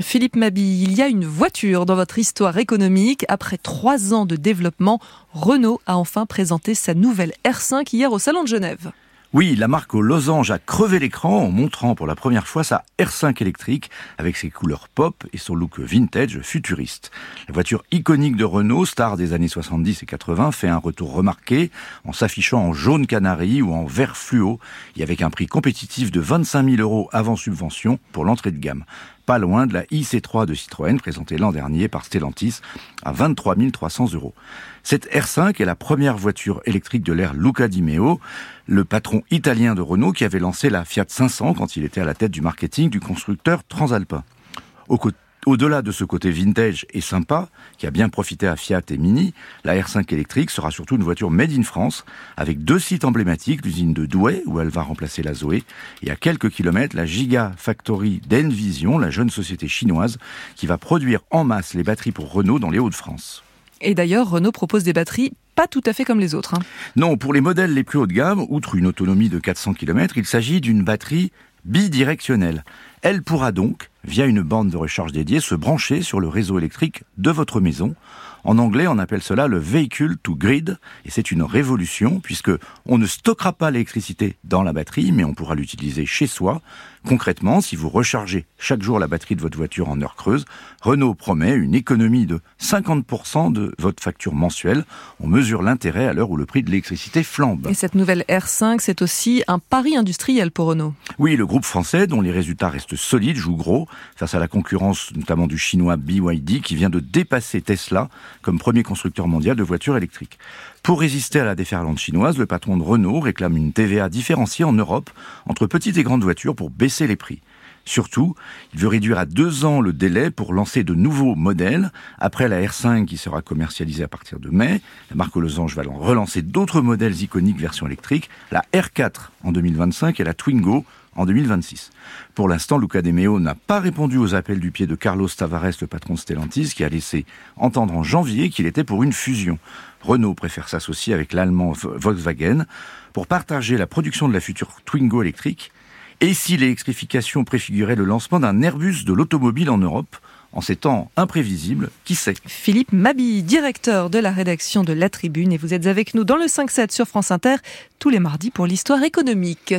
Philippe Mabi, il y a une voiture dans votre histoire économique. Après trois ans de développement, Renault a enfin présenté sa nouvelle R5 hier au Salon de Genève. Oui, la marque aux losanges a crevé l'écran en montrant pour la première fois sa R5 électrique avec ses couleurs pop et son look vintage futuriste. La voiture iconique de Renault, star des années 70 et 80, fait un retour remarqué en s'affichant en jaune canari ou en vert fluo et avec un prix compétitif de 25 000 euros avant subvention pour l'entrée de gamme pas loin de la IC3 de Citroën présentée l'an dernier par Stellantis à 23 300 euros. Cette R5 est la première voiture électrique de l'ère Luca Di Meo, le patron italien de Renault qui avait lancé la Fiat 500 quand il était à la tête du marketing du constructeur transalpin. Au-delà de ce côté vintage et sympa, qui a bien profité à Fiat et Mini, la R5 électrique sera surtout une voiture made in France, avec deux sites emblématiques, l'usine de Douai, où elle va remplacer la Zoé, et à quelques kilomètres, la Giga Factory d'Envision, la jeune société chinoise, qui va produire en masse les batteries pour Renault dans les Hauts-de-France. Et d'ailleurs, Renault propose des batteries pas tout à fait comme les autres. Hein. Non, pour les modèles les plus haut de gamme, outre une autonomie de 400 km, il s'agit d'une batterie bidirectionnelle. Elle pourra donc, via une bande de recharge dédiée, se brancher sur le réseau électrique de votre maison. En anglais, on appelle cela le vehicle to grid, et c'est une révolution puisque on ne stockera pas l'électricité dans la batterie, mais on pourra l'utiliser chez soi. Concrètement, si vous rechargez chaque jour la batterie de votre voiture en heure creuse, Renault promet une économie de 50% de votre facture mensuelle. On mesure l'intérêt à l'heure où le prix de l'électricité flambe. Et cette nouvelle R5, c'est aussi un pari industriel pour Renault. Oui, le groupe français, dont les résultats restent solides, joue gros face à la concurrence notamment du chinois BYD qui vient de dépasser Tesla comme premier constructeur mondial de voitures électriques. Pour résister à la déferlante chinoise, le patron de Renault réclame une TVA différenciée en Europe entre petites et grandes voitures pour baisser les prix. Surtout, il veut réduire à deux ans le délai pour lancer de nouveaux modèles. Après la R5 qui sera commercialisée à partir de mai, la marque Losange va relancer d'autres modèles iconiques version électrique, la R4 en 2025 et la Twingo en 2026. Pour l'instant, Luca De Meo n'a pas répondu aux appels du pied de Carlos Tavares, le patron de Stellantis, qui a laissé entendre en janvier qu'il était pour une fusion. Renault préfère s'associer avec l'allemand Volkswagen pour partager la production de la future Twingo électrique. Et si l'électrification préfigurait le lancement d'un Airbus de l'automobile en Europe en ces temps imprévisibles, qui sait? Philippe Mabi, directeur de la rédaction de La Tribune, et vous êtes avec nous dans le 5-7 sur France Inter tous les mardis pour l'histoire économique.